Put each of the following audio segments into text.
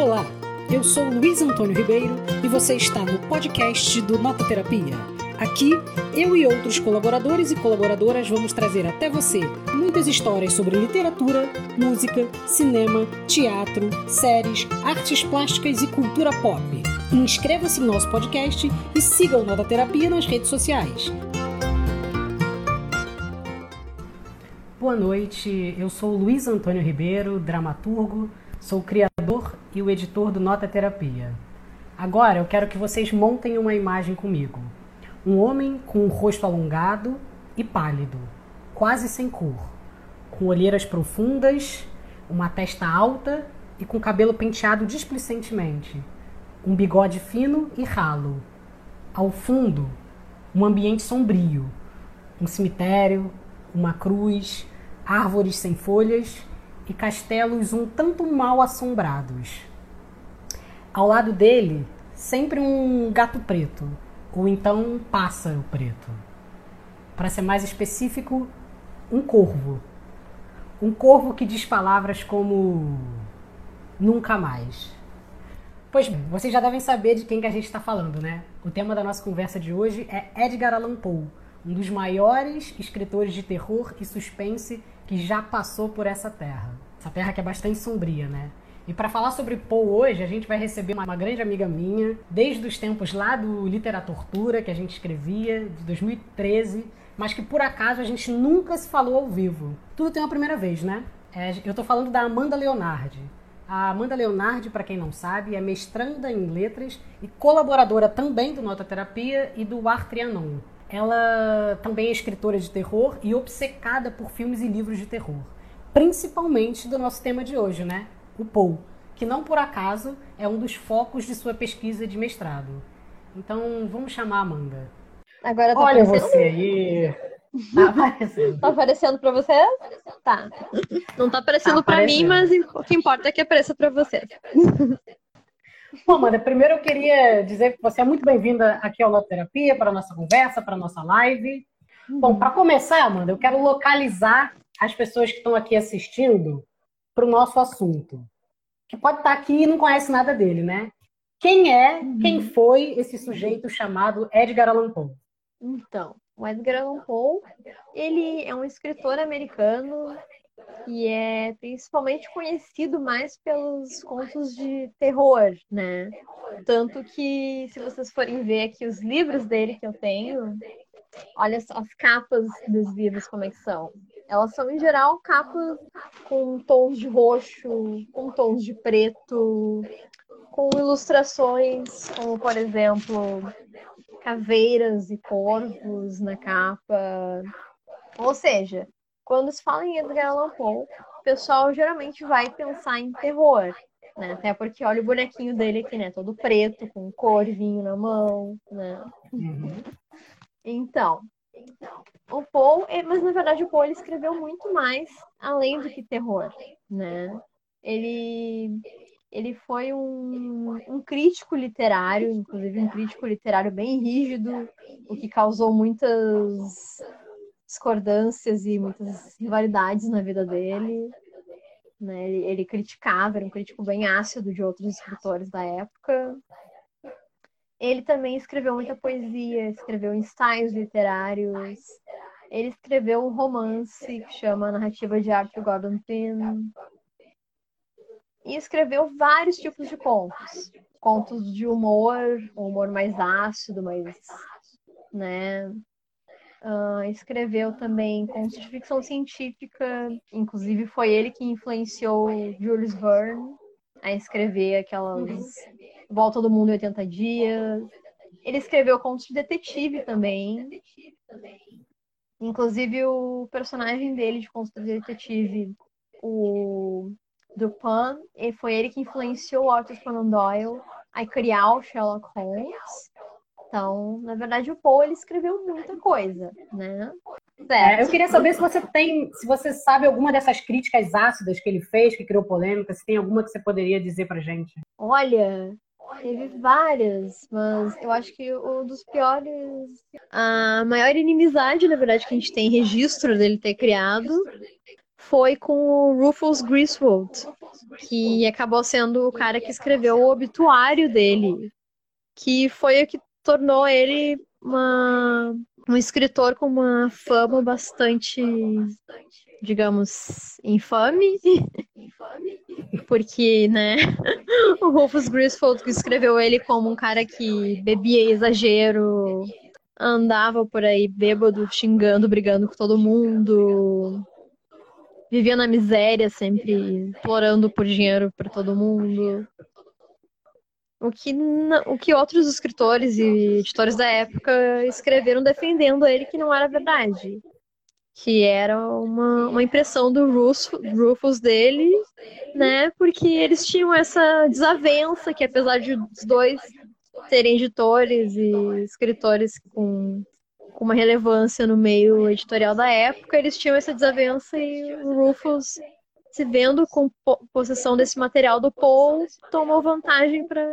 Olá, eu sou Luiz Antônio Ribeiro e você está no podcast do Nota Terapia. Aqui, eu e outros colaboradores e colaboradoras vamos trazer até você muitas histórias sobre literatura, música, cinema, teatro, séries, artes plásticas e cultura pop. Inscreva-se no nosso podcast e siga o Nota Terapia nas redes sociais. Boa noite, eu sou Luiz Antônio Ribeiro, dramaturgo, sou criador e o editor do Nota Terapia. Agora eu quero que vocês montem uma imagem comigo. Um homem com um rosto alongado e pálido, quase sem cor, com olheiras profundas, uma testa alta e com cabelo penteado displicentemente, um bigode fino e ralo. Ao fundo, um ambiente sombrio, um cemitério, uma cruz, árvores sem folhas e castelos um tanto mal assombrados. Ao lado dele, sempre um gato preto, ou então um pássaro preto. Para ser mais específico, um corvo. Um corvo que diz palavras como nunca mais. Pois bem, vocês já devem saber de quem que a gente está falando, né? O tema da nossa conversa de hoje é Edgar Allan Poe, um dos maiores escritores de terror e suspense que já passou por essa terra. Essa terra que é bastante sombria, né? E para falar sobre Poe hoje, a gente vai receber uma, grande amiga minha, desde os tempos lá do Literatura, que a gente escrevia, de 2013, mas que por acaso a gente nunca se falou ao vivo. Tudo tem uma primeira vez, né? É, eu tô falando da Amanda Leonardi. A Amanda Leonardi, para quem não sabe, é mestranda em letras e colaboradora também do Nota Terapia e do Ar Trianon. Ela também é escritora de terror e obcecada por filmes e livros de terror. Principalmente do nosso tema de hoje, né? O Poe, que não por acaso é um dos focos de sua pesquisa de mestrado. Então, vamos chamar a Amanda. Agora tá Olha aparecendo? você aí. Tá aparecendo. Tá aparecendo pra você? Tá. Não tá aparecendo Tá pra mim, aparecendo. mas o que importa é que apareça pra você. Bom, Amanda, primeiro eu queria dizer que você é muito bem-vinda aqui ao Nota Terapia, para a nossa conversa, para a nossa live. Bom, para começar, Amanda, eu quero localizar as pessoas que estão aqui assistindo para o nosso assunto. Que pode estar aqui e não conhece nada dele, né? Quem é, quem foi esse sujeito chamado Edgar Allan Poe? Então, o Edgar Allan Poe, ele é um escritor americano e é principalmente conhecido mais pelos contos de terror, né? Tanto que, se vocês forem ver aqui os livros dele que eu tenho, olha só as capas dos livros como é que são. Elas são, em geral, capas com tons de roxo, com tons de preto, com ilustrações, como, por exemplo, caveiras e corvos na capa. Ou seja, quando se fala em Edgar Allan Poe, o pessoal geralmente vai pensar em terror, né? Até porque olha o bonequinho dele aqui, né? Todo preto, com um corvinho na mão, né? Então, o Poe, é- mas na verdade o Poe ele escreveu muito mais além do que terror, né? Ele ele foi um, um crítico literário, inclusive um crítico literário bem rígido, o que causou muitas discordâncias e muitas rivalidades na vida dele. Né? Ele, ele criticava, era um crítico bem ácido de outros escritores da época. Ele também escreveu muita poesia, escreveu ensaios literários. Ele escreveu um romance que chama Narrativa de Arthur Gordon Pym. E escreveu vários tipos de contos. Contos de humor, um humor mais ácido, mais, né, ah, escreveu também contos de ficção científica, inclusive foi ele que influenciou Jules Verne a escrever aquelas Volta do Mundo em 80 Dias. Ele escreveu contos de detetive também. Inclusive o personagem dele de contos de detetive, o Dupin, foi ele que influenciou Arthur Conan Doyle a criar o Sherlock Holmes. Então, na verdade, o Poe ele escreveu muita coisa, né? É, eu queria saber se você tem, se você sabe alguma dessas críticas ácidas que ele fez, que criou polêmica, se tem alguma que você poderia dizer pra gente. Olha, teve várias, mas eu acho que um dos piores. A maior inimizade, na verdade, que a gente tem registro dele ter criado foi com o Rufus Griswold, que acabou sendo o cara que escreveu o obituário dele, que foi o que tornou ele uma, um escritor com uma fama bastante, digamos, infame. Porque, né, o Rufus Griswold escreveu ele como um cara que bebia exagero, andava por aí bêbado, xingando, brigando com todo mundo, vivia na miséria, sempre implorando por dinheiro para todo mundo. O que, o que outros escritores e editores da época escreveram defendendo ele que não era verdade. Que era uma, uma impressão do Rufus dele, né? Porque eles tinham essa desavença que, apesar de os dois serem editores e escritores com, com uma relevância no meio editorial da época, eles tinham essa desavença e o Rufus se vendo com possessão desse material do Paul, tomou vantagem para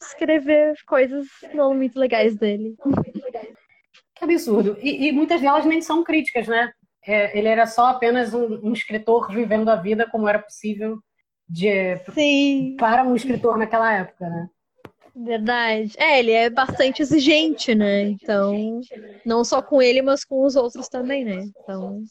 escrever coisas não muito legais dele. Que absurdo. E, e muitas delas nem são críticas, né? É, ele era só apenas um, um, escritor vivendo a vida como era possível de, Sim. para um escritor naquela época, né? Verdade. É, ele é bastante exigente, né? Então, não só com ele, mas com os outros também, né? Então,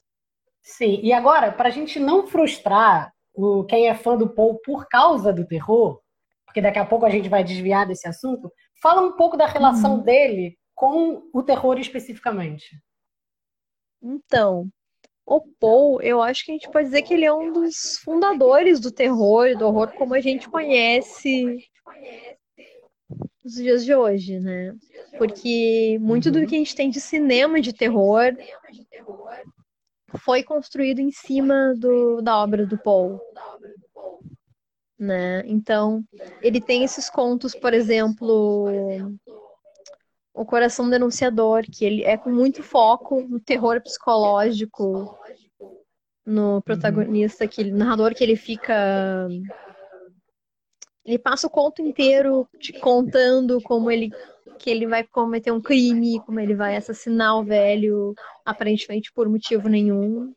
Sim, e agora, para a gente não frustrar o, quem é fã do Paul por causa do terror, porque daqui a pouco a gente vai desviar desse assunto, fala um pouco da relação uhum. dele com o terror especificamente. Então, o Paul, eu acho que a gente pode dizer que ele é um dos fundadores do terror e do horror como a gente conhece nos dias de hoje, né? Porque muito uhum. do que a gente tem de cinema de terror foi construído em cima do, da obra do Paul. Né? Então, ele tem esses contos, por exemplo, O Coração Denunciador, que ele é com muito foco no terror psicológico, no protagonista, que, narrador que ele fica. Ele passa o conto inteiro te contando como ele que ele vai cometer um crime, como ele vai assassinar o velho, aparentemente por motivo nenhum.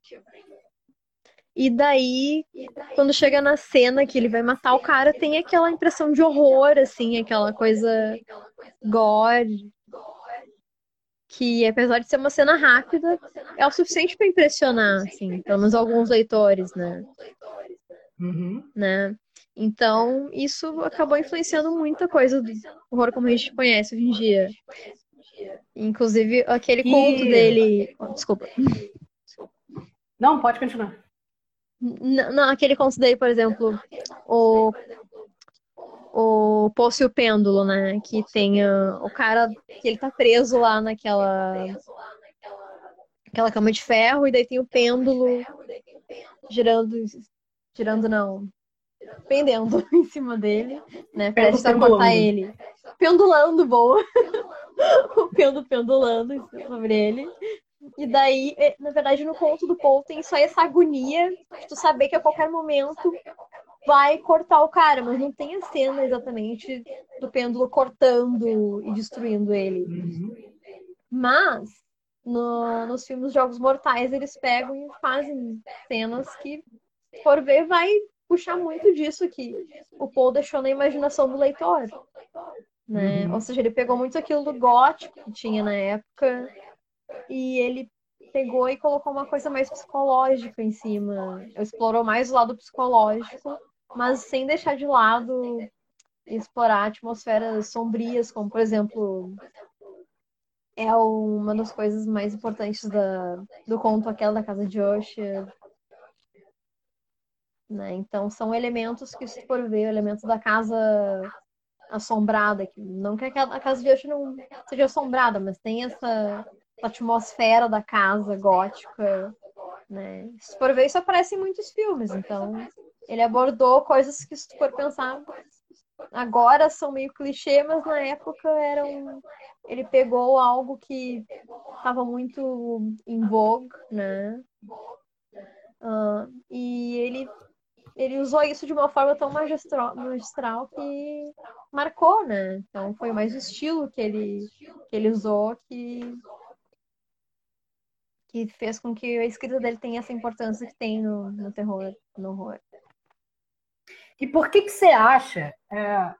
E daí, quando chega na cena que ele vai matar o cara, tem aquela impressão de horror, assim, aquela coisa gore. Que apesar de ser uma cena rápida, é o suficiente para impressionar, assim, pelo menos alguns leitores, né? Uhum. né? Então, isso acabou influenciando muita coisa do horror como a gente conhece hoje em dia. Inclusive, aquele e... conto dele. Desculpa. Não, pode continuar. Não, aquele conto dele, por exemplo, o. O Poço e o Pêndulo, né? Que tem uh, o cara que ele tá preso lá naquela. Aquela cama de ferro, e daí tem o pêndulo girando. Girando não pendendo em cima dele, né? Prestes a cortar ele. Pendulando, boa. o pêndulo pendulando sobre ele. E daí, é, na verdade, no conto do Paul tem só essa agonia de tu saber que a qualquer momento vai cortar o cara, mas não tem a cena exatamente do pêndulo cortando e destruindo ele. Uhum. Mas no, nos filmes Jogos Mortais eles pegam e fazem cenas que, por ver, vai puxar muito disso que o Paul deixou na imaginação do leitor. Né? Uhum. Ou seja, ele pegou muito aquilo do gótico que tinha na época e ele pegou e colocou uma coisa mais psicológica em cima. Explorou mais o lado psicológico, mas sem deixar de lado explorar atmosferas sombrias, como por exemplo é uma das coisas mais importantes da, do conto aquela da casa de Usher, né? Então são elementos que, se for ver, elementos da casa assombrada, que não que a casa de hoje não seja assombrada, mas tem essa, atmosfera da casa gótica, né? Se for ver, isso aparece em muitos filmes, então ele abordou coisas que, se for pensar, agora são meio clichê, mas na época eram. Ele pegou algo que estava muito em vogue, né? Uh, e ele ele usou isso de uma forma tão magistral, magistral que marcou, né? Então foi mais o estilo que ele, que ele usou que, que fez com que a escrita dele tenha essa importância que tem no, no terror, no horror. E por que, que você acha é,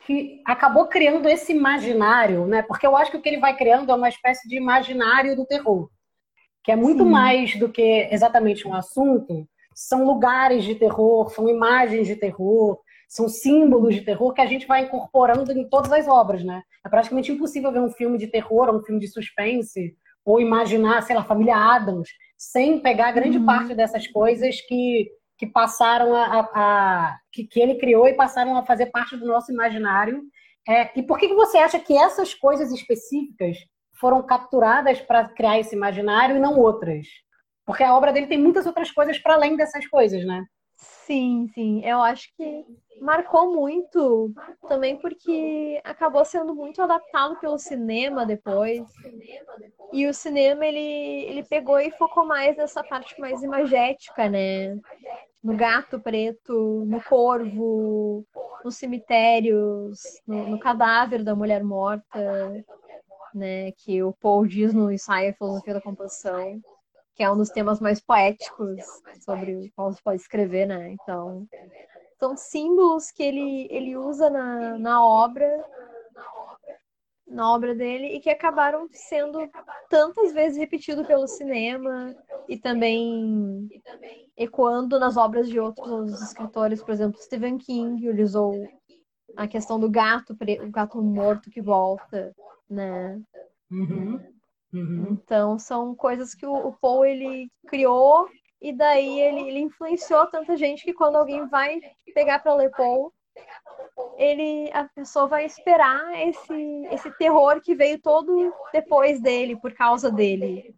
que acabou criando esse imaginário, né? Porque eu acho que o que ele vai criando é uma espécie de imaginário do terror, que é muito Sim. mais do que exatamente um assunto, são lugares de terror, são imagens de terror, são símbolos de terror que a gente vai incorporando em todas as obras, né? É praticamente impossível ver um filme de terror ou um filme de suspense ou imaginar, sei lá, família Adams, sem pegar grande uhum. parte dessas coisas que, que passaram a, a, a que, que, ele criou e passaram a fazer parte do nosso imaginário. É, e por que, que você acha que essas coisas específicas foram capturadas para criar esse imaginário e não outras? Porque a obra dele tem muitas outras coisas para além dessas coisas, né? Sim, sim. Eu acho que marcou muito também porque acabou sendo muito adaptado pelo cinema depois. E o cinema ele, ele pegou e focou mais nessa parte mais imagética, né? No gato preto, no corvo, nos cemitérios, no, no cadáver da mulher morta, né? Que o Paul diz no ensaio Filosofia da Composição que é um dos temas mais poéticos sobre como se pode escrever, né? Então, são símbolos que ele, ele usa na, na obra na obra dele e que acabaram sendo tantas vezes repetidos pelo cinema e também ecoando nas obras de outros escritores, por exemplo, Stephen King, usou a questão do gato, o gato morto que volta, né? Uhum. Uhum. Então são coisas que o, o Paul ele criou e daí ele, ele influenciou tanta gente que quando alguém vai pegar para ler Paul, ele a pessoa vai esperar esse esse terror que veio todo depois dele por causa dele.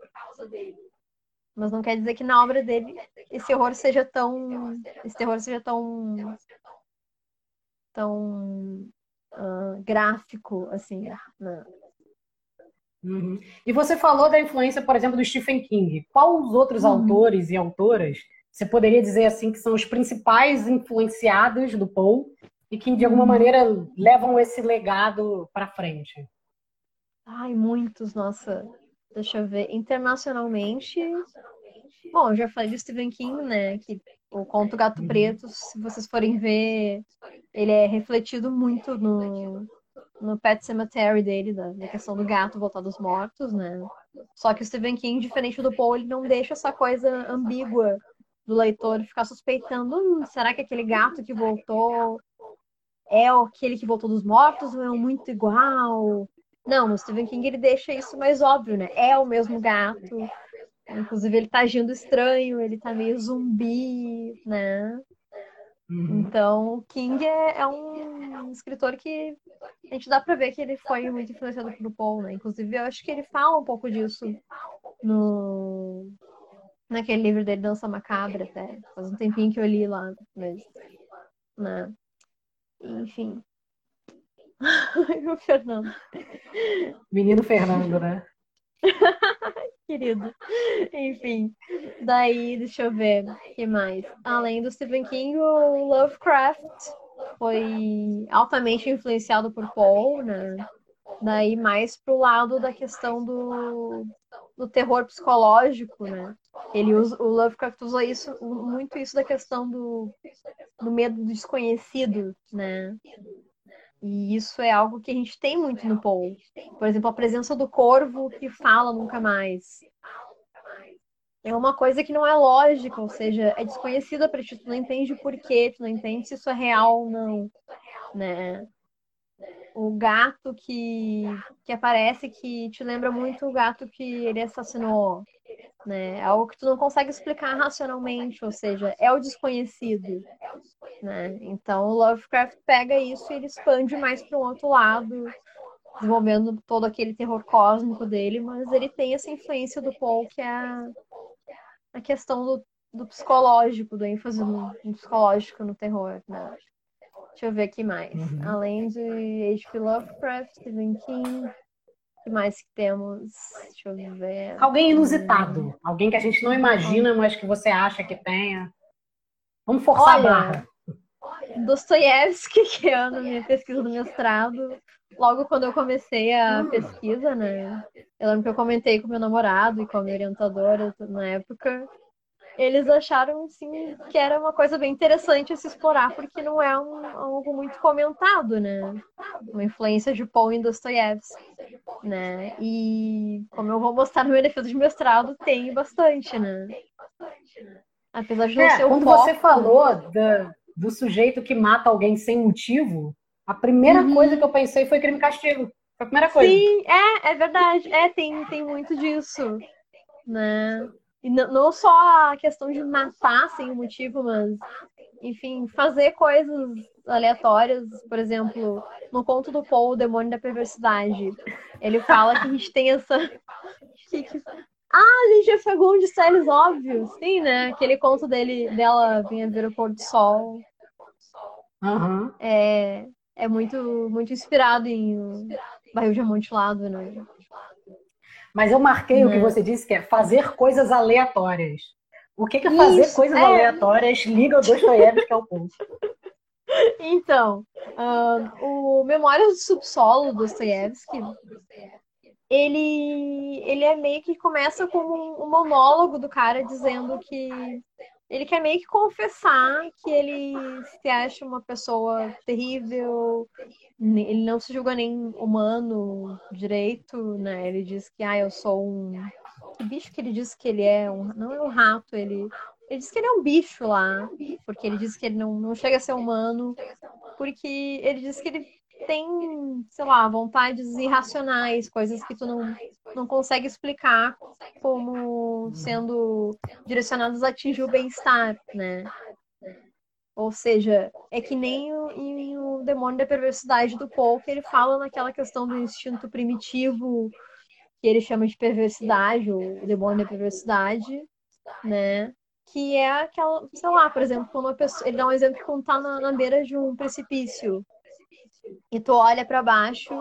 Mas não quer dizer que na obra dele esse horror seja tão esse terror seja tão tão uh, gráfico assim, né? Uhum. E você falou da influência, por exemplo, do Stephen King. Qual os outros uhum. autores e autoras você poderia dizer assim que são os principais influenciados do Paul e que de alguma uhum. maneira levam esse legado para frente? Ai, muitos, nossa. Deixa eu ver. Internacionalmente, bom, eu já falei do Stephen King, né? Que o conto Gato uhum. Preto, se vocês forem ver, ele é refletido muito no no Pet Cemetery dele, da, da questão do gato voltar dos mortos, né? Só que o Stephen King, diferente do Paul, ele não deixa essa coisa ambígua do leitor ficar suspeitando, hum, será que aquele gato que voltou é aquele que voltou dos mortos ou é muito igual? Não, o Stephen King ele deixa isso mais óbvio, né? É o mesmo gato. Inclusive ele tá agindo estranho, ele tá meio zumbi, né? Uhum. Então, o King é, é, um escritor que a gente dá para ver que ele foi muito influenciado pelo Paul, né? Inclusive, eu acho que ele fala um pouco disso no naquele livro dele, Dança Macabra, até. Faz um tempinho que eu li lá, mas, né? Enfim. o Fernando. Menino Fernando, né? Querido. Enfim. Daí, deixa eu ver. O que mais? Além do Stephen King, o Lovecraft foi altamente influenciado por Paul, né? Daí mais pro lado da questão do, do terror psicológico, né? Ele usa, o Lovecraft usa isso, muito isso da questão do, do medo do desconhecido, né? E isso é algo que a gente tem muito no Paul. Por exemplo, a presença do corvo que fala nunca mais. É uma coisa que não é lógica, ou seja, é desconhecida para ti, tu não entende por quê, tu não entende se isso é real ou não, né? O gato que, que aparece que te lembra muito o gato que ele assassinou, né? É algo que tu não consegue explicar racionalmente, ou seja, é o desconhecido, né? Então o Lovecraft pega isso e ele expande mais para um outro lado, desenvolvendo todo aquele terror cósmico dele, mas ele tem essa influência do Paul que é a, a questão do, do psicológico, do ênfase no, no psicológico no terror, né? Deixa eu ver aqui mais. Uhum. Além de H.P. Lovecraft, Stephen King, que mais que temos? Deixa eu ver. Alguém inusitado. Alguém que a gente não imagina, mas que você acha que tenha. Vamos forçar Olha, a barra. Dostoiévski, que é na minha pesquisa do mestrado, logo quando eu comecei a pesquisa, né? Eu lembro que eu comentei com meu namorado e com a minha orientadora na época. Eles acharam assim que era uma coisa bem interessante a se explorar, porque não é um, algo muito comentado, né? Uma influência de Paul em Dostoiévski, né? E como eu vou mostrar no meu defesa de mestrado, tem bastante, né? Apesar de não é, ser o Quando foco, você falou do, do sujeito que mata alguém sem motivo, a primeira uhum. coisa que eu pensei foi crime castigo. Foi a primeira coisa. Sim, é, é verdade. É, tem, tem muito disso, né? E não só a questão de matar sem motivo, mas, enfim, fazer coisas aleatórias. Por exemplo, no conto do Paul, O Demônio da Perversidade, ele fala que a gente tem essa. Ah, a gente já pegou um de séries óbvios, sim, né? Aquele conto dele, dela vinha ver o pôr do sol. Uhum. É, é muito, muito inspirado em Barril de Amontilado, né? Mas eu marquei o que né? você disse, que é fazer coisas aleatórias. O que, que é fazer Isso, coisas é... aleatórias liga o Dostoiévski ao ponto? Então, uh, o Memórias do Subsolo do Dostoiévski, ele, ele é meio que começa como um monólogo do cara dizendo que ele quer meio que confessar que ele se acha uma pessoa terrível, ele não se julga nem humano direito, né? Ele diz que, ah, eu sou um. Que bicho que ele diz que ele é? Um... Não é um rato, ele. Ele diz que ele é um bicho lá, porque ele diz que ele não, não chega a ser humano, porque ele diz que ele tem, sei lá, vontades irracionais, coisas que tu não, não consegue explicar como sendo direcionadas a atingir o bem-estar, né? Ou seja, é que nem o, o demônio da perversidade do Paul, que ele fala naquela questão do instinto primitivo, que ele chama de perversidade, o demônio da perversidade, né? Que é aquela, sei lá, por exemplo, quando uma pessoa. Ele dá um exemplo quando tá na, na beira de um precipício e tu olha para baixo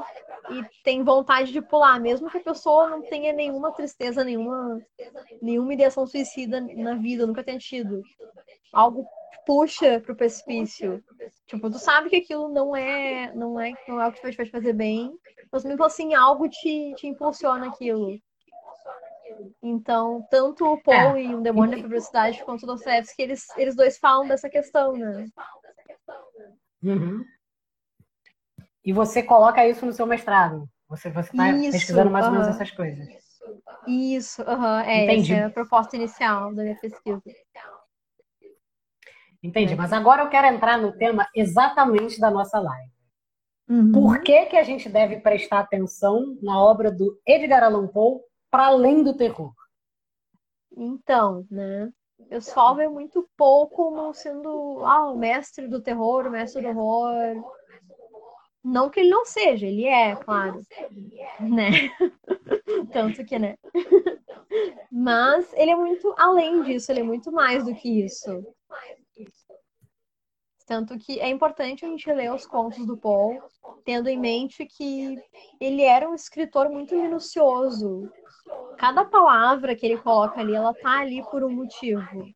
e tem vontade de pular, mesmo que a pessoa não tenha nenhuma tristeza, nenhuma, nenhuma ideação suicida na vida, nunca tenha tido. Algo puxa pro precipício. Tipo, tu sabe que aquilo não é, não é, não é o que vai te fazer bem, mas mesmo assim algo te, te impulsiona aquilo. Então, tanto o Paul é. e o Demônio da Publicidade quanto o Dostoevsky, eles, eles dois falam dessa questão, né? Uhum. E você coloca isso no seu mestrado. Você está pesquisando mais ou menos essas coisas. Isso, uhum, é, Entendi. essa é a proposta inicial da minha pesquisa. Entendi, mas agora eu quero entrar no tema exatamente da nossa live. Uhum. Por que, que a gente deve prestar atenção na obra do Edgar Allan Poe para além do terror? Então, né? Eu só vejo muito pouco como sendo ah, o mestre do terror, o mestre do horror. Não que ele não seja, ele é, claro. Né? Tanto que, né? Mas ele é muito além disso, ele é muito mais do que isso. Tanto que é importante a gente ler os contos do Paul, tendo em mente que ele era um escritor muito minucioso. Cada palavra que ele coloca ali, ela tá ali por um motivo.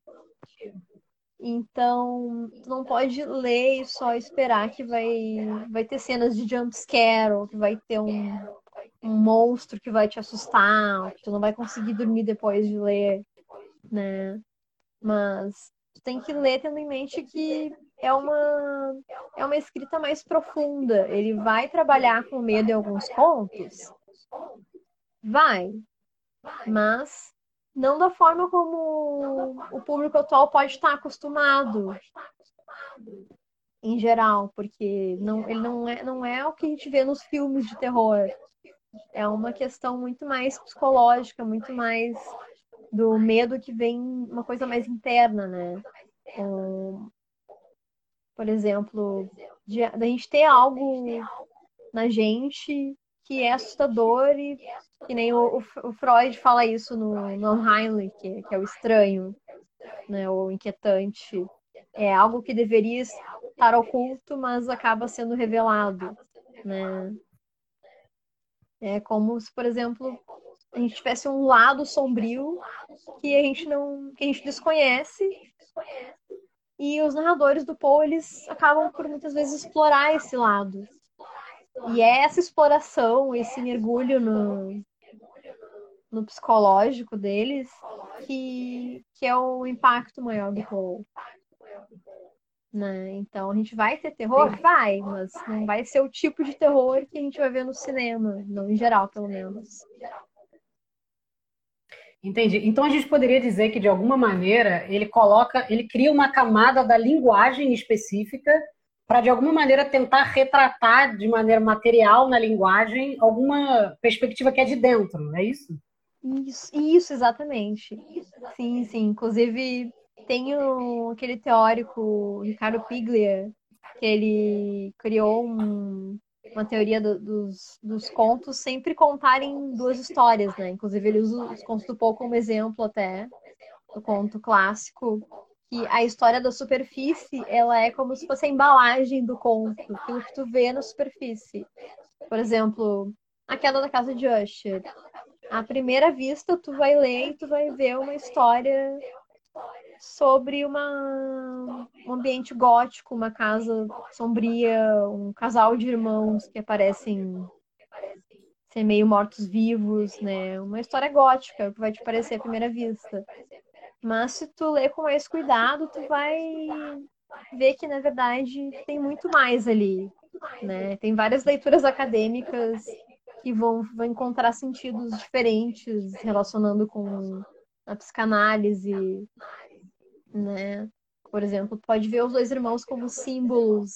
Então, não pode ler e só esperar que vai, vai ter cenas de jump scare, ou que vai ter um, um monstro que vai te assustar, ou que tu não vai conseguir dormir depois de ler, né? Mas tu tem que ler tendo em mente que é uma, é uma escrita mais profunda. Ele vai trabalhar com medo em alguns pontos? Vai. Mas não da forma como o público atual pode estar acostumado em geral, porque não, ele não é, não é o que a gente vê nos filmes de terror. É uma questão muito mais psicológica, muito mais do medo que vem uma coisa mais interna, né? Um, por exemplo, de, a gente ter algo na gente que é assustador e que nem o, o Freud fala isso no, no Heinlein, que, que é o estranho, né, o inquietante. É algo que deveria estar oculto, mas acaba sendo revelado, né? É como se, por exemplo, a gente tivesse um lado sombrio que a gente não, que a gente desconhece e os narradores do Poe, eles acabam por muitas vezes explorar esse lado. E é essa exploração, esse mergulho no, no psicológico deles que, que é o impacto maior do Paul. Né? Então a gente vai ter terror? Vai, mas não vai ser o tipo de terror que a gente vai ver no cinema, não em geral, pelo menos. Entendi. Então a gente poderia dizer que de alguma maneira ele coloca, ele cria uma camada da linguagem específica para de alguma maneira tentar retratar de maneira material na linguagem alguma perspectiva que é de dentro, é isso? Isso, isso exatamente. Sim, sim. Inclusive tem o, aquele teórico Ricardo Piglia que ele criou um, uma teoria do, dos, dos contos sempre contarem duas histórias, né? Inclusive ele usa os contos do Poe como exemplo até do conto clássico que a história da superfície ela é como se fosse a embalagem do conto, aquilo que tu vê na superfície. Por exemplo, a queda da casa de Usher. À primeira vista, tu vai ler e tu vai ver uma história sobre uma, um ambiente gótico, uma casa sombria, um casal de irmãos que aparecem ser meio mortos-vivos, né? Uma história gótica, que vai te parecer à primeira vista. Mas se tu ler com mais cuidado, tu vai ver que na verdade tem muito mais ali, né? Tem várias leituras acadêmicas que vão, vão encontrar sentidos diferentes relacionando com a psicanálise, né? Por exemplo, pode ver os dois irmãos como símbolos,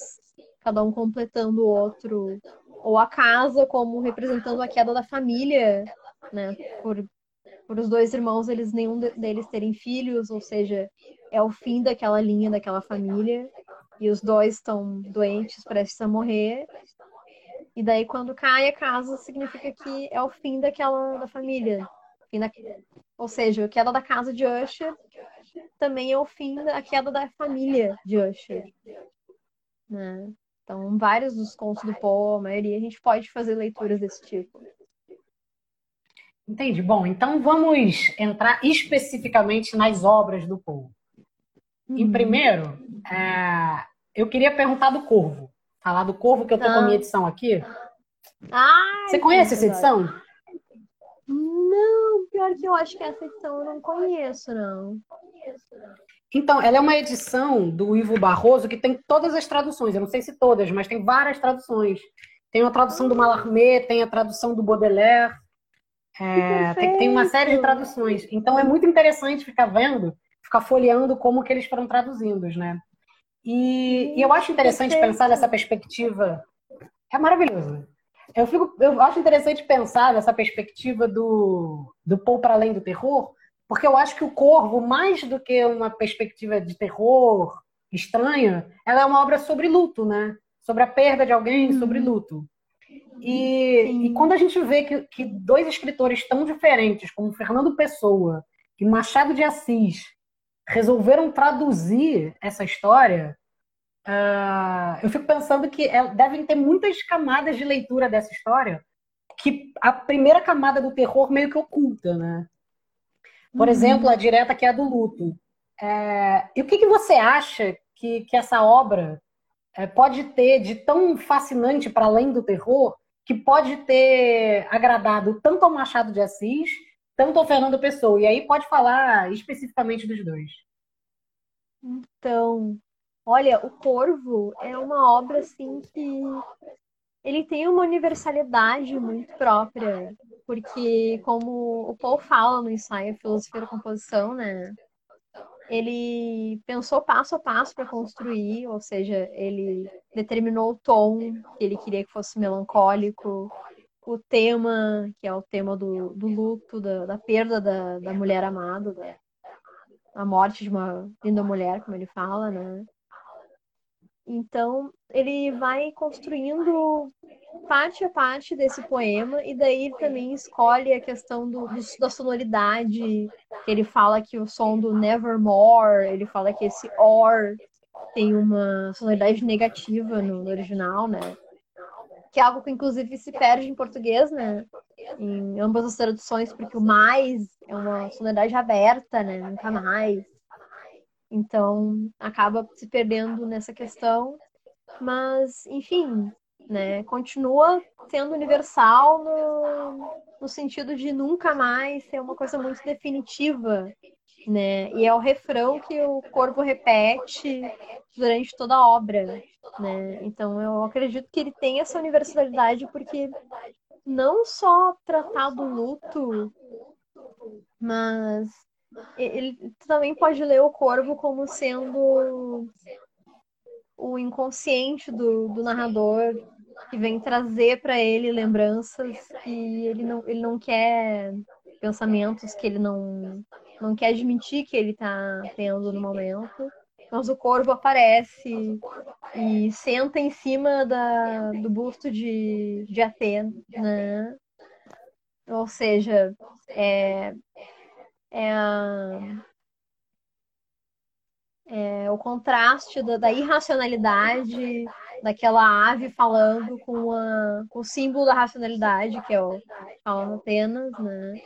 cada um completando o outro, ou a casa como representando a queda da família, né? Por por os dois irmãos, eles nenhum deles terem filhos, ou seja, é o fim daquela linha, daquela família, e os dois estão doentes, prestes a morrer. E daí, quando cai a casa, significa que é o fim daquela da família. Da... Ou seja, a queda da casa de Usher também é o fim da queda da família de Usher. Né? Então, vários dos contos do Poe, a maioria, a gente pode fazer leituras desse tipo. Entendi. Bom, então vamos entrar especificamente nas obras do Poe. Uhum. Em primeiro, é, eu queria perguntar do Corvo. Falar do Corvo, que eu estou ah. com a minha ah. edição aqui. Ai, Você conhece essa edição? Não, pior que eu acho que essa edição eu não conheço, não. Então, ela é uma edição do Ivo Barroso que tem todas as traduções. Eu não sei se todas, mas tem várias traduções. Tem a tradução do Mallarmé, tem a tradução do Baudelaire. É, tem, tem, uma série de traduções. Então é muito interessante ficar vendo, ficar folheando como que eles foram traduzindo, né? E, e eu acho interessante pensar nessa perspectiva. É maravilhoso. Eu, fico, eu acho interessante pensar nessa perspectiva do, do Paul para além do terror, porque eu acho que o Corvo, mais do que uma perspectiva de terror estranha, ela é uma obra sobre luto, né? Sobre a perda de alguém, uhum. sobre luto. E, e, quando a gente vê que, que, dois escritores tão diferentes, como Fernando Pessoa e Machado de Assis, resolveram traduzir essa história, uh, eu fico pensando que é, devem ter muitas camadas de leitura dessa história, que a primeira camada do terror meio que oculta, né? Por uhum. exemplo, a direta que é a do luto. É, e o que, que você acha que, que essa obra é, pode ter de tão fascinante para além do terror que pode ter agradado tanto ao Machado de Assis, tanto ao Fernando Pessoa. E aí pode falar especificamente dos dois. Então, olha, O Corvo é uma obra assim que ele tem uma universalidade muito própria, porque como o Paul fala no ensaio Filosofia da Composição, né? ele pensou passo a passo para construir, ou seja, ele determinou o tom que ele queria que fosse melancólico, o tema, que é o tema do, do luto, da, da perda da, da mulher amada, da, a morte de uma linda mulher, como ele fala, né? Então, ele vai construindo parte a parte desse poema, e daí ele também escolhe a questão do, do, da sonoridade. Ele fala que o som do Nevermore, ele fala que esse or tem uma sonoridade negativa no, no original, né? Que é algo que inclusive se perde em português, né? Em ambas as traduções, porque o mais é uma sonoridade aberta, né? Nunca mais. Então, acaba se perdendo nessa questão. Mas, enfim, né? Continua sendo universal no, no sentido de nunca mais ser uma coisa muito definitiva, né? E é o refrão que o corvo repete durante toda a obra, né? Então eu acredito que ele tem essa universalidade porque não só tratar do luto, mas ele também pode ler o corvo como sendo o inconsciente do, do narrador que vem trazer para ele lembranças que ele não, ele não quer pensamentos que ele não não quer admitir que ele está tendo no momento. Mas o corvo aparece e senta em cima da, do busto de, de Atena, né? Ou seja, é, é, a, é o contraste da, da, irracionalidade daquela ave falando com, a, com o símbolo da racionalidade, que é o fala Atenas, né?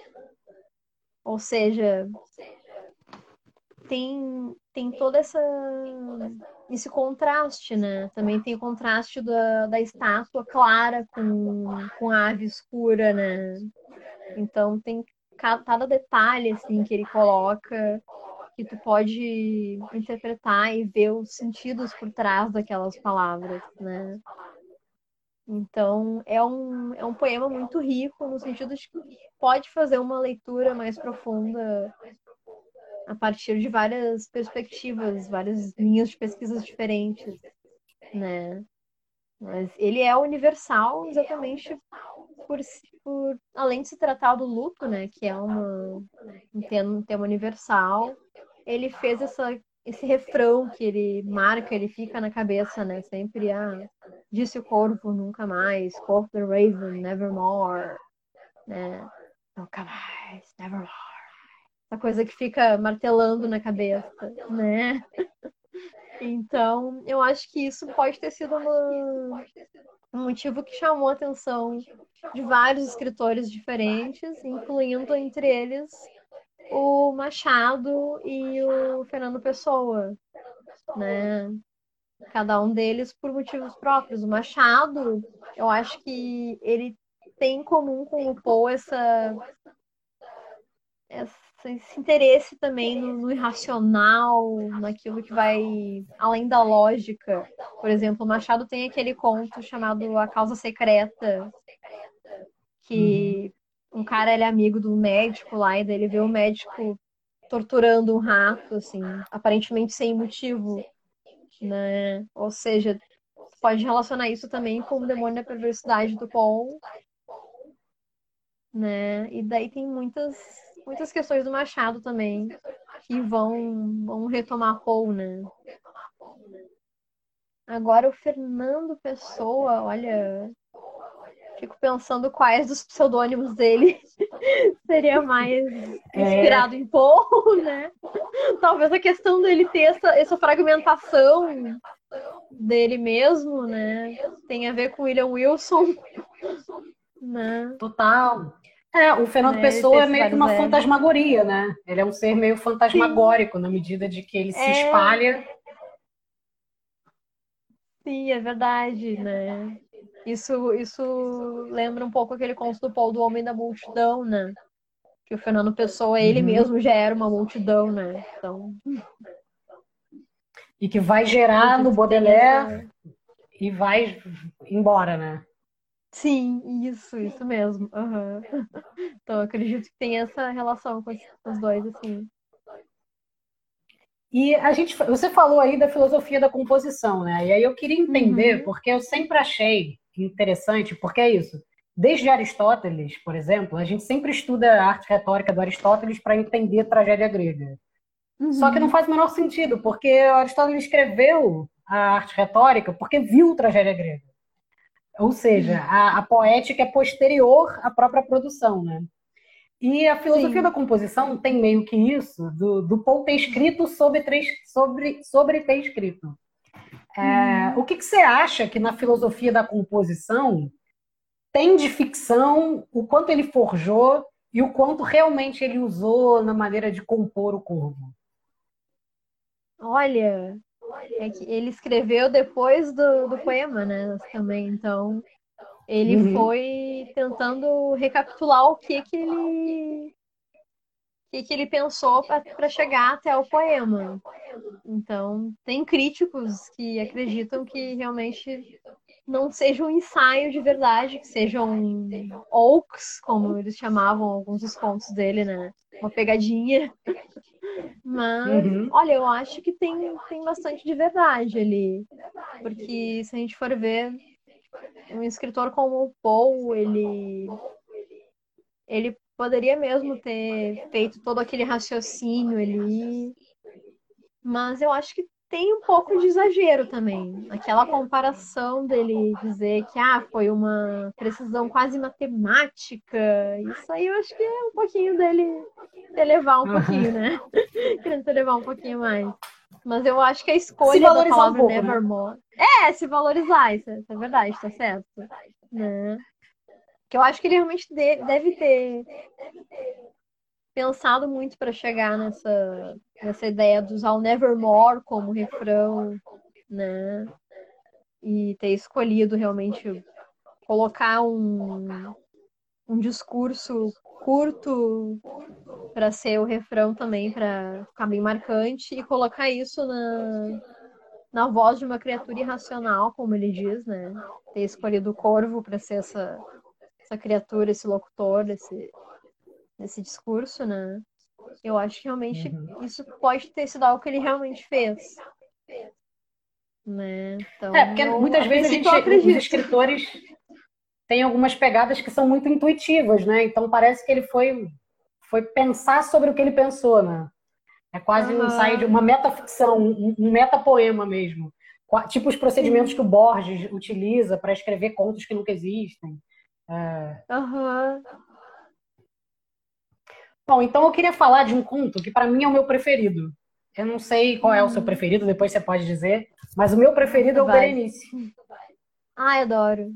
Ou seja, tem, tem todo essa, esse contraste, né? Também tem o contraste da, da estátua clara com, com a ave escura, né? Então tem cada detalhe assim que ele coloca que tu pode interpretar e ver os sentidos por trás daquelas palavras, né? Então, é um, é um poema muito rico, no sentido de que pode fazer uma leitura mais profunda a partir de várias perspectivas, várias linhas de pesquisas diferentes, né? Mas ele é universal exatamente por, por além de se tratar do luto, né, que é uma, um, tema, um tema universal, ele fez essa esse refrão que ele marca, ele fica na cabeça, né? Sempre, ah, disse o corvo, nunca mais, quoth the raven, nevermore, né? Nunca mais, nevermore. Essa coisa que fica martelando na cabeça, né? Então, eu acho que isso pode ter sido uma, um motivo que chamou a atenção de vários escritores diferentes, incluindo entre eles o Machado e o Fernando Pessoa, né? Cada um deles por motivos próprios. O Machado, eu acho que ele tem em comum com o Poe essa, esse interesse também no, no, irracional, naquilo que vai além da lógica. Por exemplo, o Machado tem aquele conto chamado A Causa Secreta, que uhum um cara ele é amigo do médico lá e daí ele vê o médico torturando um rato, assim, aparentemente sem motivo, né? Ou seja, pode relacionar isso também com o demônio da perversidade do Paul, né? E daí tem muitas muitas questões do Machado também que vão vão retomar Paul, né? Agora o Fernando Pessoa, olha, Fico pensando quais dos pseudônimos dele seria mais é. inspirado é. em Poe, né? Talvez a questão dele ter essa, essa fragmentação dele mesmo, né? Tem a ver com William Wilson. Né? Total. É, o Fernando né? Pessoa é meio que uma fantasmagoria, né? Ele é um ser meio fantasmagórico Sim. na medida de que ele se é... espalha. Sim, é verdade, né? Isso, isso lembra um pouco aquele conto do Paul do Homem da Multidão, né? Que o Fernando Pessoa, ele uhum. mesmo já era uma multidão, né? Então. E que vai gerar no Baudelaire e vai embora, né? Sim, isso, isso mesmo. Uhum. Então, acredito que tem essa relação com os dois, assim. E a gente, você falou aí da filosofia da composição, né? E aí eu queria entender, uhum. porque eu sempre achei interessante, porque é isso. Desde Aristóteles, por exemplo, a gente sempre estuda a arte retórica do Aristóteles para entender a tragédia grega. Uhum. Só que não faz o menor sentido, porque Aristóteles escreveu a arte retórica porque viu a tragédia grega. Ou seja, uhum. a, a, poética é posterior à própria produção, né? E a filosofia Sim. da composição tem meio que isso, do, do Paul ter escrito sobre, sobre, sobre ter escrito. É, o que, que, você acha que na filosofia da composição tem de ficção, o quanto ele forjou e o quanto realmente ele usou na maneira de compor o corvo? Olha, é que ele escreveu depois do, do poema, né? Também, então ele uhum. foi tentando recapitular o que que ele que, que ele pensou para chegar até o poema. Então, tem críticos que acreditam que realmente não seja um ensaio de verdade, que sejam oaks, como eles chamavam alguns dos contos dele, né? Uma pegadinha. Mas, uhum. olha, eu acho que tem, tem bastante de verdade ali. Porque se a gente for ver, um escritor como o Poe, ele, ele poderia mesmo ter feito todo aquele raciocínio ali. Mas eu acho que tem um pouco de exagero também. Aquela comparação dele dizer que ah, foi uma precisão quase matemática. Isso aí eu acho que é um pouquinho dele elevar um pouquinho, né? Querendo elevar um pouquinho mais. Mas eu acho que a escolha da palavra um pouco? Nevermore. Né? É, se valorizar, isso é, isso é verdade, tá certo. Né? Que eu acho que ele realmente deve ter pensado muito para chegar nessa, nessa ideia de usar o Nevermore como refrão, né? E ter escolhido realmente colocar um, um discurso curto para ser o refrão também, para ficar bem marcante, e colocar isso na, na voz de uma criatura irracional, como ele diz, né? Ter escolhido o corvo para ser essa essa criatura, esse locutor desse, desse discurso, né? Eu acho que realmente uhum. isso pode ter sido algo que ele realmente fez. Né? Então, é, porque muitas vezes a gente, os escritores têm algumas pegadas que são muito intuitivas, né? Então parece que ele foi, foi pensar sobre o que ele pensou, né? É quase uhum. um ensaio de uma metaficção, um, um metapoema mesmo. Tipo os procedimentos que o Borges utiliza para escrever contos que nunca existem. É. Uhum. Bom, então eu queria falar de um conto que para mim é o meu preferido. Eu não sei qual é o seu hum. preferido, depois você pode dizer, mas o meu preferido é o Vai. Berenice. Ai, adoro.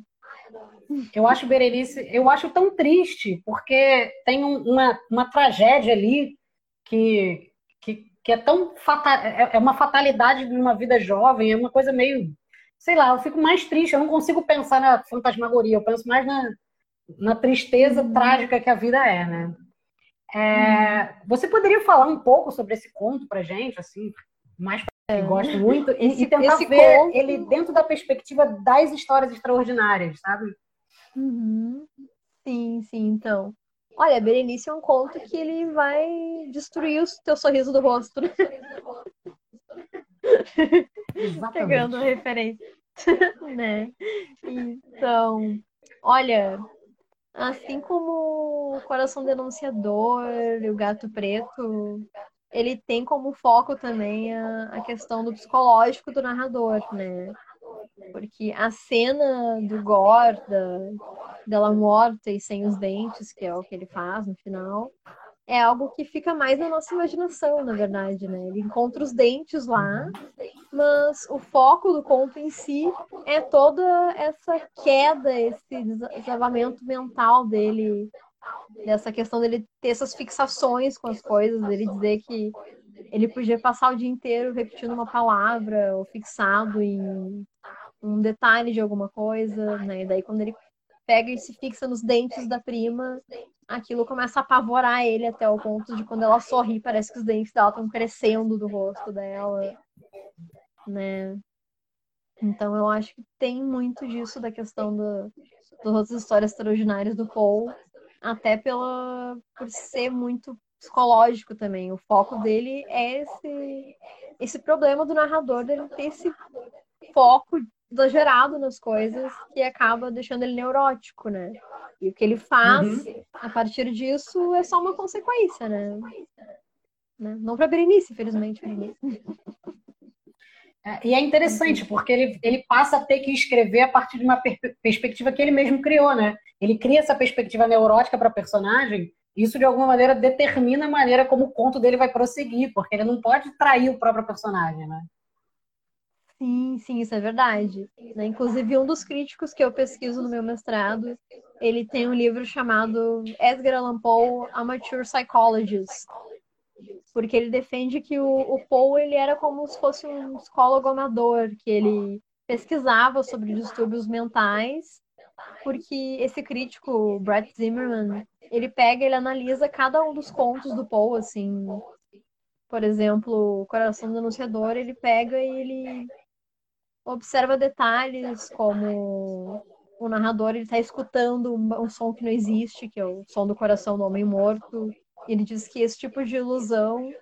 Eu acho Berenice, eu acho tão triste, porque tem uma, uma tragédia ali que, que, que é tão fatal, é, é uma fatalidade de uma vida jovem, é uma coisa meio, sei lá, eu fico mais triste, eu não consigo pensar na fantasmagoria, eu penso mais na, na tristeza uhum. trágica que a vida é, né? É, uhum. Você poderia falar um pouco sobre esse conto para gente, assim, mais que gosto muito, esse, e tentar ver conto... ele dentro da perspectiva das histórias extraordinárias, sabe? Uhum. Sim, sim, então. Olha, Berenice é um conto que ele vai destruir o teu sorriso do rosto? Pegando a referência, né? Então, olha, Assim como o Coração Denunciador e o Gato Preto, ele tem como foco também a, a questão do psicológico do narrador, né? Porque a cena do Gore, da, dela morta e sem os dentes, que é o que ele faz no final, é algo que fica mais na nossa imaginação, na verdade, né? Ele encontra os dentes lá, mas o foco do conto em si é toda essa queda, esse desabamento mental dele, dessa questão dele ter essas fixações com as coisas, dele dizer que ele podia passar o dia inteiro repetindo uma palavra ou fixado em um detalhe de alguma coisa, né? E daí quando ele pega e se fixa nos dentes da prima, aquilo começa a apavorar ele até o ponto de quando ela sorri, parece que os dentes dela estão crescendo do rosto dela, né? Então eu acho que tem muito disso da questão do, das histórias extraordinárias do Paul, até pela por ser muito psicológico também. O foco dele é esse esse problema do narrador dele ter esse foco exagerado nas coisas que acaba deixando ele neurótico, né? E o que ele faz uhum. a partir disso é só uma consequência, né? né? Não para Berenice, infelizmente. É, e é interessante, porque ele, ele passa a ter que escrever a partir de uma per perspectiva que ele mesmo criou, né? Ele cria essa perspectiva neurótica para a personagem, e isso de alguma maneira determina a maneira como o conto dele vai prosseguir, porque ele não pode trair o próprio personagem, né? Sim, sim, isso é verdade. Né? Inclusive, um dos críticos que eu pesquiso no meu mestrado, ele tem um livro chamado Edgar Allan Poe, Amateur Psychologist. porque ele defende que o, o Poe ele era como se fosse um psicólogo amador, que ele pesquisava sobre distúrbios mentais, porque esse crítico, Brett Zimmerman, ele pega, ele analisa cada um dos contos do Poe, assim, por exemplo, Coração do Anunciador, ele pega e ele observa detalhes como o narrador está escutando um, um, som que não existe, que é o som do coração do homem morto. Ele diz que esse tipo de ilusão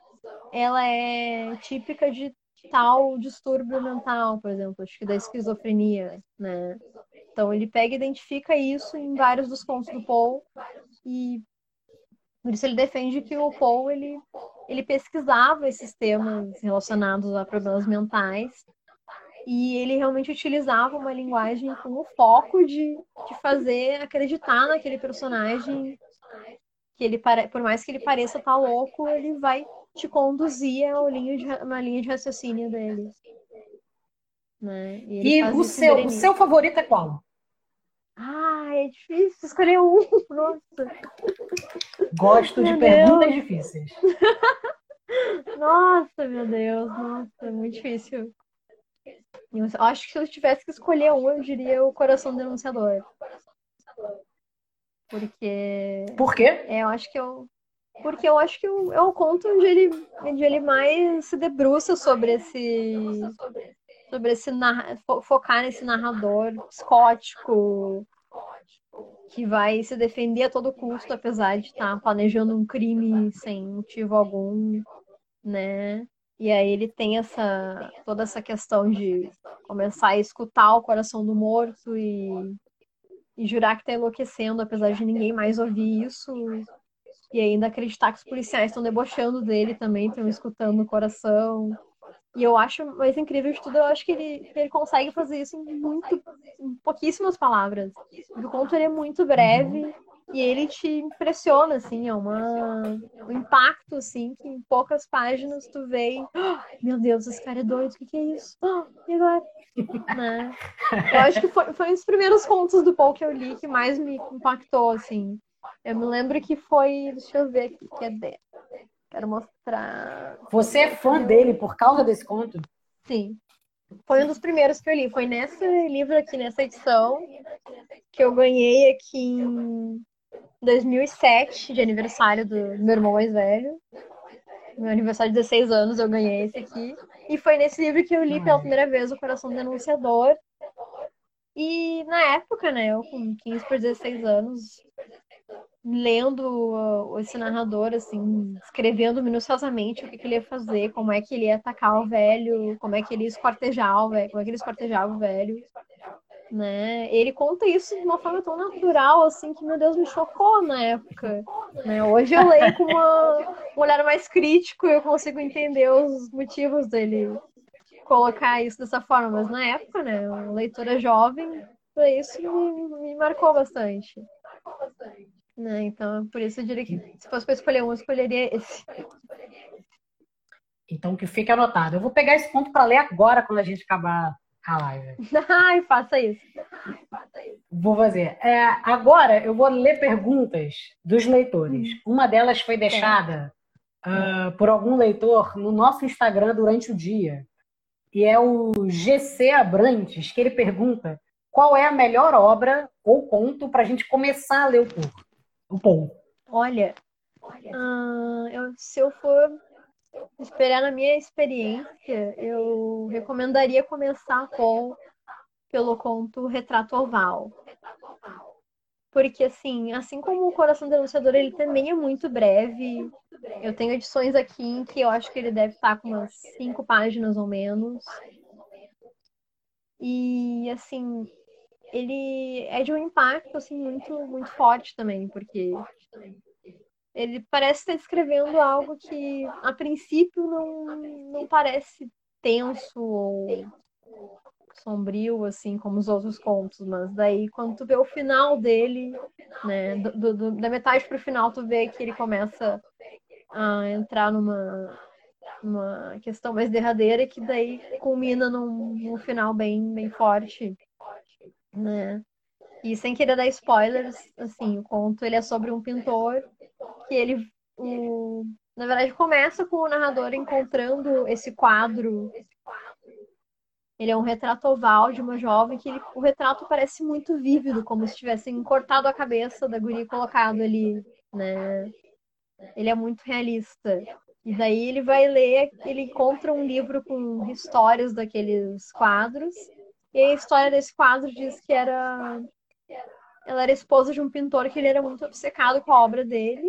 ela é típica de tal distúrbio mental, por exemplo, acho que da esquizofrenia, né? Então ele pega e identifica isso em vários dos contos do Paul e por isso ele defende que o Paul ele, ele pesquisava esses temas relacionados a problemas mentais e ele realmente utilizava uma linguagem com o foco de, de fazer acreditar naquele personagem que ele por mais que ele pareça estar tá louco, ele vai te conduzir a linha de, uma linha de raciocínio dele. Né? E, e o, seu, o seu favorito é qual? Ah, é difícil escolher um. Nossa. Gosto meu de Deus. perguntas difíceis. Nossa, meu Deus, nossa, é muito difícil. Eu acho que se eu tivesse que escolher um, eu diria o Coração Denunciador. Porque. Por quê? É, eu acho que eu. Porque eu acho que é um conto onde ele, onde ele mais se debruça sobre esse. Sobre esse focar nesse narrador psicótico que vai se defender a todo custo, apesar de estar planejando um crime sem motivo algum, né? E aí ele tem essa toda essa questão de começar a escutar o coração do morto e, e jurar que está enlouquecendo, apesar de ninguém mais ouvir isso. E ainda acreditar que os policiais estão debochando dele também, estão escutando o coração. E eu acho mais incrível de tudo, eu acho que ele, ele consegue fazer isso em muito em pouquíssimas palavras. O conto ele é muito breve e ele te impressiona, assim, é uma, um impacto, assim, que em poucas páginas tu vê e, oh, meu Deus, esse cara é doido, o que, que é isso? Oh, e agora? né? Eu acho que foi, foi um dos primeiros contos do Paul que eu li que mais me impactou, assim. Eu me lembro que foi, deixa eu ver aqui, que é dele. Quero mostrar. Você é fã dele por causa desse conto? Sim. Foi um dos primeiros que eu li. Foi nesse livro aqui, nessa edição, que eu ganhei aqui em 2007, de aniversário do meu irmão mais velho. Meu aniversário de 16 anos, eu ganhei esse aqui. E foi nesse livro que eu li pela primeira vez O Coração do Denunciador. E na época, né, eu com 15 por 16 anos, lendo esse narrador, assim, escrevendo minuciosamente o que, que, ele ia fazer, como é que ele ia atacar o velho, como é que ele ia escortejar o velho, como é que ele escortejava o velho né? Ele conta isso de uma forma tão natural, assim, que, meu Deus, me chocou na época. Né? Hoje eu leio com uma, um olhar mais crítico e eu consigo entender os motivos dele colocar isso dessa forma, mas na época, né, uma leitora jovem, isso me, me marcou bastante. Né? Então, por isso eu diria que se fosse para escolher um, eu escolheria esse. Então, que fique anotado. Eu vou pegar esse ponto para ler agora, quando a gente acabar a live. Ai, faça isso. Vou fazer. É, agora eu vou ler perguntas dos leitores. Hum. Uma delas foi deixada uh, por algum leitor no nosso Instagram durante o dia. E é o GC Abrantes, que ele pergunta qual é a melhor obra ou conto para a gente começar a ler o Paul. O Paul. Olha, uh, eu, se eu for esperar na minha experiência, eu recomendaria começar com pelo conto Retrato Oval. Porque, assim, assim como o Coração Denunciador, ele também é muito breve. Eu tenho edições aqui em que eu acho que ele deve estar com umas cinco páginas ou menos. E, assim, ele é de um impacto, assim, muito, muito forte também, porque ele parece estar escrevendo algo que, a princípio, não, não parece tenso ou sombrio, assim, como os outros contos, mas daí, quando tu vê o final dele, né, do, do, da metade pro final, tu vê que ele começa a entrar numa, numa questão mais derradeira, que daí culmina num, num final bem, bem forte, né. E sem querer dar spoilers, assim, o conto ele é sobre um pintor que ele o, Na verdade, começa com o narrador encontrando esse quadro. Ele é um retrato oval de uma jovem que ele, o retrato parece muito vívido, como se tivessem cortado a cabeça da guria e colocado ali, né? Ele é muito realista. E daí ele vai ler, ele encontra um livro com histórias daqueles quadros. E a história desse quadro diz que era ela era esposa de um pintor que ele era muito obcecado com a obra dele.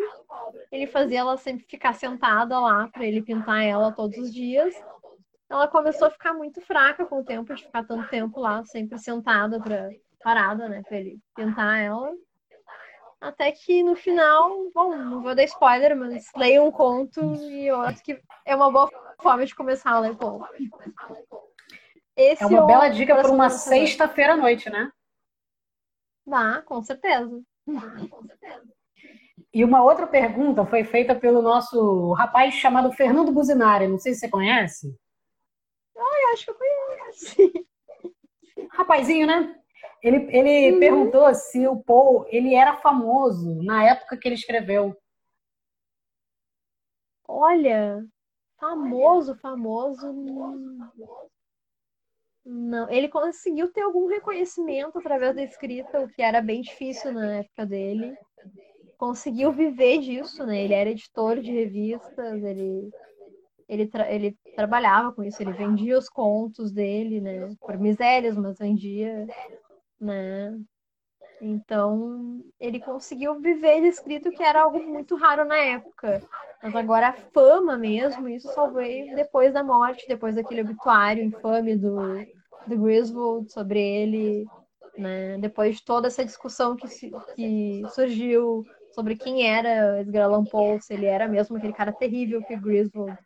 Ele fazia ela sempre ficar sentada lá para ele pintar ela todos os dias. Ela começou a ficar muito fraca com o tempo de ficar tanto tempo lá, sempre sentada para parada, né, para ele pintar ela. Até que no final, bom, não vou dar spoiler, mas leia um conto e eu acho que é uma boa forma de começar a ler conto. Esse é uma bela dica para uma sexta-feira à noite, né? Dá, com certeza. E uma outra pergunta foi feita pelo nosso rapaz chamado Fernando Buzinari. Não sei se você conhece. Ah, acho que eu conheço. Rapazinho, né? Ele, ele uhum. perguntou se o Paul ele era famoso na época que ele escreveu. Olha, famoso, famoso. Não, ele conseguiu ter algum reconhecimento através da escrita, o que era bem difícil na época dele. Conseguiu viver disso, né? Ele era editor de revistas, ele ele, tra ele trabalhava com isso, ele vendia os contos dele, né? Por misérias, mas vendia, né? Então, ele conseguiu viver de escrito, que era algo muito raro na época. Mas agora a fama mesmo, isso só veio depois da morte, depois daquele obituário infame do, do Griswold sobre ele, né? Depois de toda essa discussão que, que surgiu sobre quem era Edgar Allan Poe, se ele era mesmo aquele cara terrível que Griswold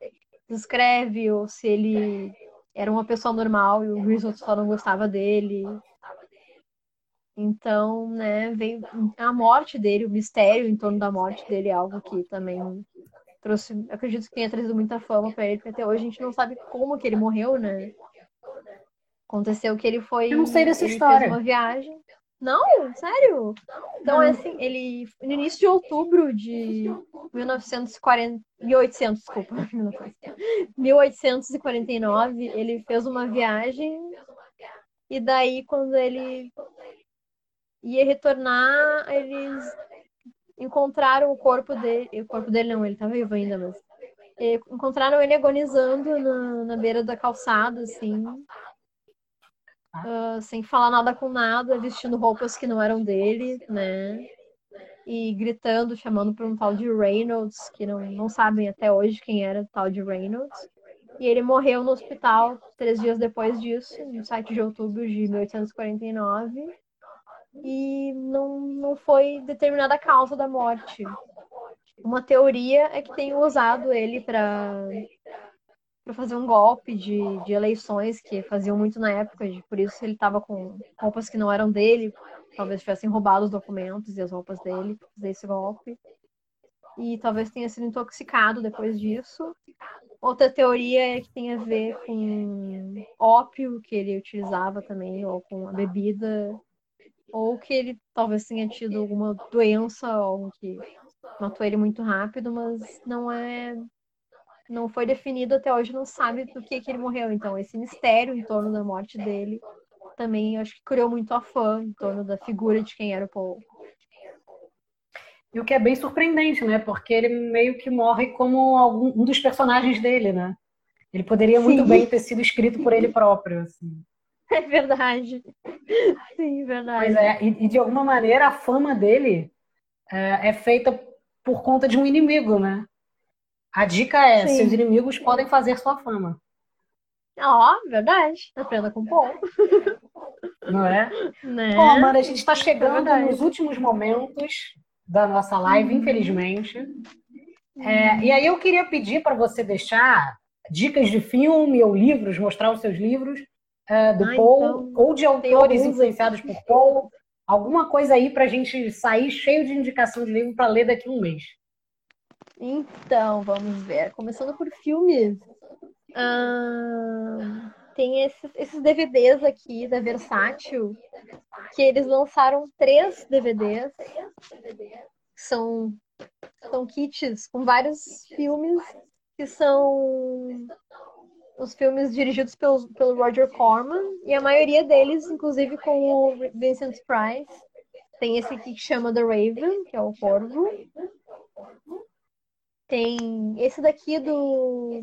descreve, ou se ele era uma pessoa normal e o Griswold só não gostava dele. Então, né, veio a morte dele, o mistério em torno da morte dele é algo que também trouxe, acredito que tenha trazido muita fama para ele, porque até hoje a gente não sabe como que ele morreu, né? Aconteceu que ele foi. Eu não sei dessa história. uma viagem. Não, sério? Então, é assim, ele. No início de outubro de 1940. 1800, desculpa. 1849, ele fez uma viagem. E daí, quando ele ia retornar, eles encontraram o corpo dele. O corpo dele não, ele tá vivo ainda, mas. Encontraram ele agonizando na, na beira da calçada, assim. Uh, sem falar nada com nada, vestindo roupas que não eram dele, né? E gritando, chamando por um tal de Reynolds, que não, não sabem até hoje quem era o tal de Reynolds. E ele morreu no hospital três dias depois disso, no 7 de outubro de 1849 e não, não foi determinada a causa da morte. Uma teoria é que tenham usado ele para para fazer um golpe de, de eleições que faziam muito na época, de, por isso ele estava com roupas que não eram dele, talvez tivessem roubado os documentos e as roupas dele para fazer esse golpe. E talvez tenha sido intoxicado depois disso. Outra teoria é que tem a ver com ópio que ele utilizava também, ou com a bebida ou que ele talvez tenha tido alguma doença, algo que matou ele muito rápido, mas não é. Não foi definido até hoje, não sabe do que, que ele morreu. Então, esse mistério em torno da morte dele também acho que criou muito a fã em torno da figura de quem era o Paul. E o que é bem surpreendente, né? Porque ele meio que morre como algum, um dos personagens dele, né? Ele poderia Sim. muito bem ter sido escrito por ele próprio. Assim. É verdade. Sim, verdade. Pois é, e, e de alguma maneira a fama dele é, é, feita por conta de um inimigo, né? A dica é: Sim. seus inimigos podem fazer sua fama. Ó, oh, verdade. Aprenda com pouco. Não é? Né? Bom, mano, a gente está chegando é nos últimos momentos da nossa live, hum. infelizmente. É, e aí eu queria pedir para você deixar dicas de filme ou livros, mostrar os seus livros uh, do ah, Paul, então, ou de autores influenciados por Paul, alguma coisa aí para a gente sair cheio de indicação de livro para ler daqui a um mês. Então, vamos ver. Começando por filmes. Ah, tem esses, esses, DVDs aqui da Versátil, que eles lançaram três DVDs. São são kits com vários filmes que são os filmes dirigidos pelo, pelo Roger Corman, e a maioria deles, inclusive com o Vincent Price. Tem esse aqui que chama The Raven, que é o Corvo. Tem esse daqui do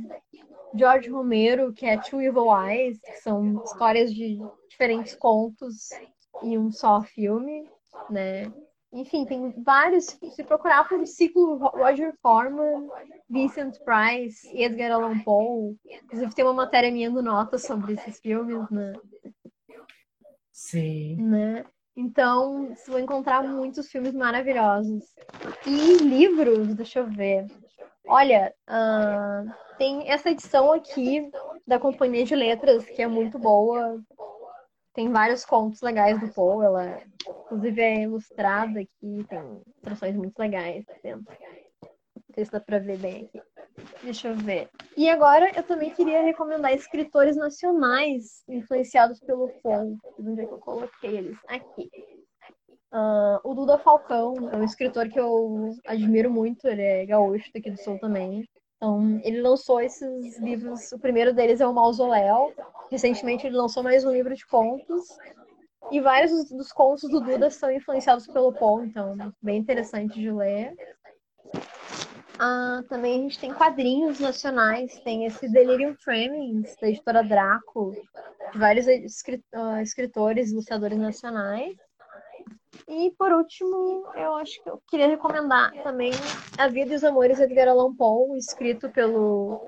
George Romero, que é Two Evil Eyes, que são histórias de diferentes contos em um só filme, né? Enfim, tem vários. Se procurar por ciclo Roger Corman, Vincent Price, Edgar Allan Poe. Inclusive, tem uma matéria minha do Nota sobre esses filmes, né? Sim. Né? Então, você vai encontrar muitos filmes maravilhosos. E livros, deixa eu ver. Olha, uh, tem essa edição aqui da Companhia de Letras, que é muito boa. Tem vários contos legais do Poe. Ela, inclusive, é ilustrada aqui. Tem ilustrações muito legais dentro. Não sei se dá pra ver bem aqui. Deixa eu ver. E agora eu também queria recomendar escritores nacionais influenciados pelo Poe. Onde é que eu coloquei eles? Aqui. Uh, o Duda Falcão é um escritor que eu admiro muito. Ele é gaúcho daqui do Sul também. Então, ele lançou esses livros. O primeiro deles é o Mausoléu. Recentemente, ele lançou mais um livro de contos. E vários dos, contos do Duda são influenciados pelo Poe, então, bem interessante de ler. Ah, também a gente tem quadrinhos nacionais, tem esse Delirium Tremens, da editora Draco, de vários ah, escritores, ilustradores nacionais. E por último, eu acho que eu queria recomendar também A Vida e os Amores de Edgar Allan Poe, escrito pelo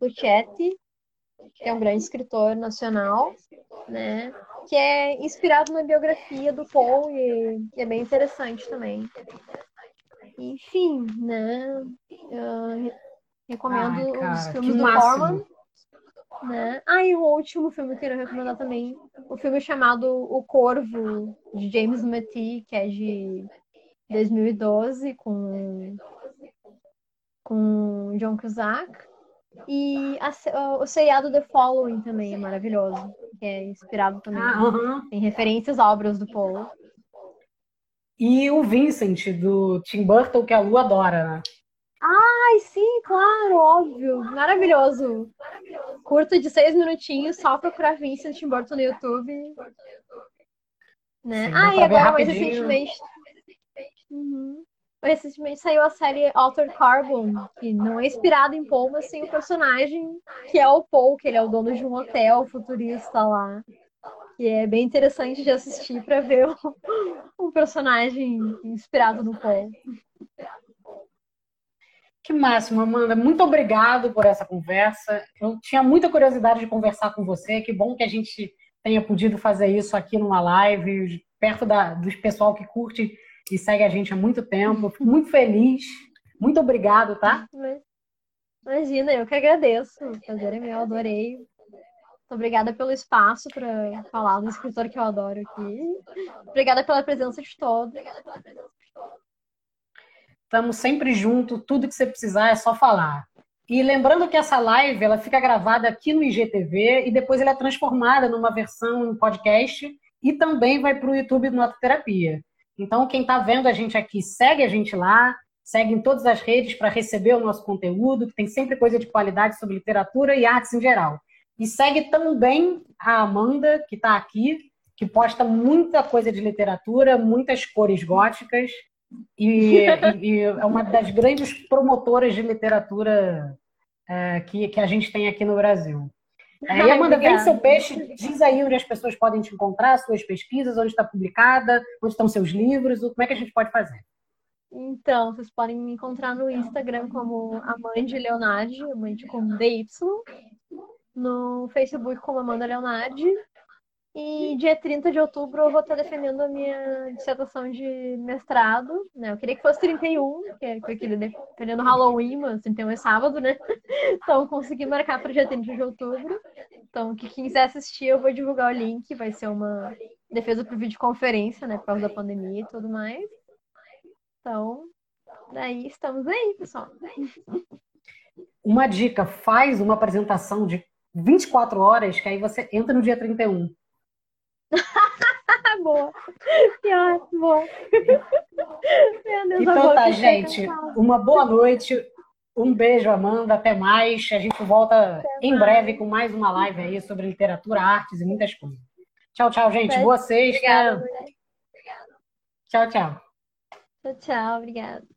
Luchetti, que é um grande escritor nacional, né? Que é inspirado na biografia do Poe e, é bem interessante também. Enfim, né? Eu recomendo Ai, os filmes do Corman. Né? Ah, e o último filme que eu queria recomendar também, o filme chamado O Corvo, de James Matty, que é de 2012, com, com John Cusack. E a, o seriado The Following também é maravilhoso, que é inspirado também ah, uh -huh. em referências a obras do Paul. E o Vincent, do Tim Burton, que a Lu adora, né? Ai, sim, claro, óbvio. Maravilhoso. Curta de seis minutinhos, só procurar Vincent Tim Burton no YouTube. Né? Sim, ah, e agora mais recentemente. Uhum. Recentemente saiu a série Altered Carbon, que não é inspirada em Paul, mas sim o personagem que é o Paul, que ele é o dono de um hotel futurista lá. E é bem interessante de assistir para ver um personagem inspirado no Paul. Que máximo, Amanda. Muito obrigado por essa conversa. Eu tinha muita curiosidade de conversar com você. Que bom que a gente tenha podido fazer isso aqui numa live, perto da, dos pessoal que curte e segue a gente há muito tempo. Fico muito feliz. Muito obrigado, tá? Imagina, eu que agradeço. O prazer é meu, adorei. Muito obrigada pelo espaço para falar do escritor que eu adoro aqui. Obrigada pela presença de todos. Estamos sempre juntos, tudo que você precisar é só falar. E lembrando que essa live ela fica gravada aqui no IGTV e depois ela é transformada numa versão em podcast e também vai para o YouTube do Nota Terapia. Então, quem está vendo a gente aqui, segue a gente lá, segue em todas as redes para receber o nosso conteúdo, que tem sempre coisa de qualidade sobre literatura e artes em geral. E segue também a Amanda, que está aqui, que posta muita coisa de literatura, muitas cores góticas e, e, é uma das grandes promotoras de literatura é, que, que a gente tem aqui no Brasil. É, Amanda, vem seu peixe, diz aí onde as pessoas podem te encontrar, suas pesquisas, onde está publicada, onde estão seus livros, como é que a gente pode fazer? Então, vocês podem me encontrar no Instagram como Amande Leonardi, Amande com DY, no Facebook como Amanda Leonardi e dia 30 de outubro eu vou estar defendendo a minha dissertação de mestrado, né? Eu queria que fosse 31, que é aquele defendendo Halloween, mas 31 é sábado, né? Então consegui marcar para dia 30 de outubro. Então, quem quiser assistir, eu vou divulgar o link, vai ser uma defesa por videoconferência, né? Por causa da pandemia e tudo mais. Então, daí estamos aí, pessoal. Uma dica, faz uma apresentação de 24 horas, que aí você entra no dia 31. boa. Pior, boa. Deus, então tá, gente. Uma boa noite. Um beijo, Amanda. Até mais. A gente volta Até em mais. breve com mais uma live aí sobre literatura, artes e muitas coisas. Tchau, tchau, gente. Boa sexta. Obrigada, Tchau, tchau. Tchau, tchau. Obrigada.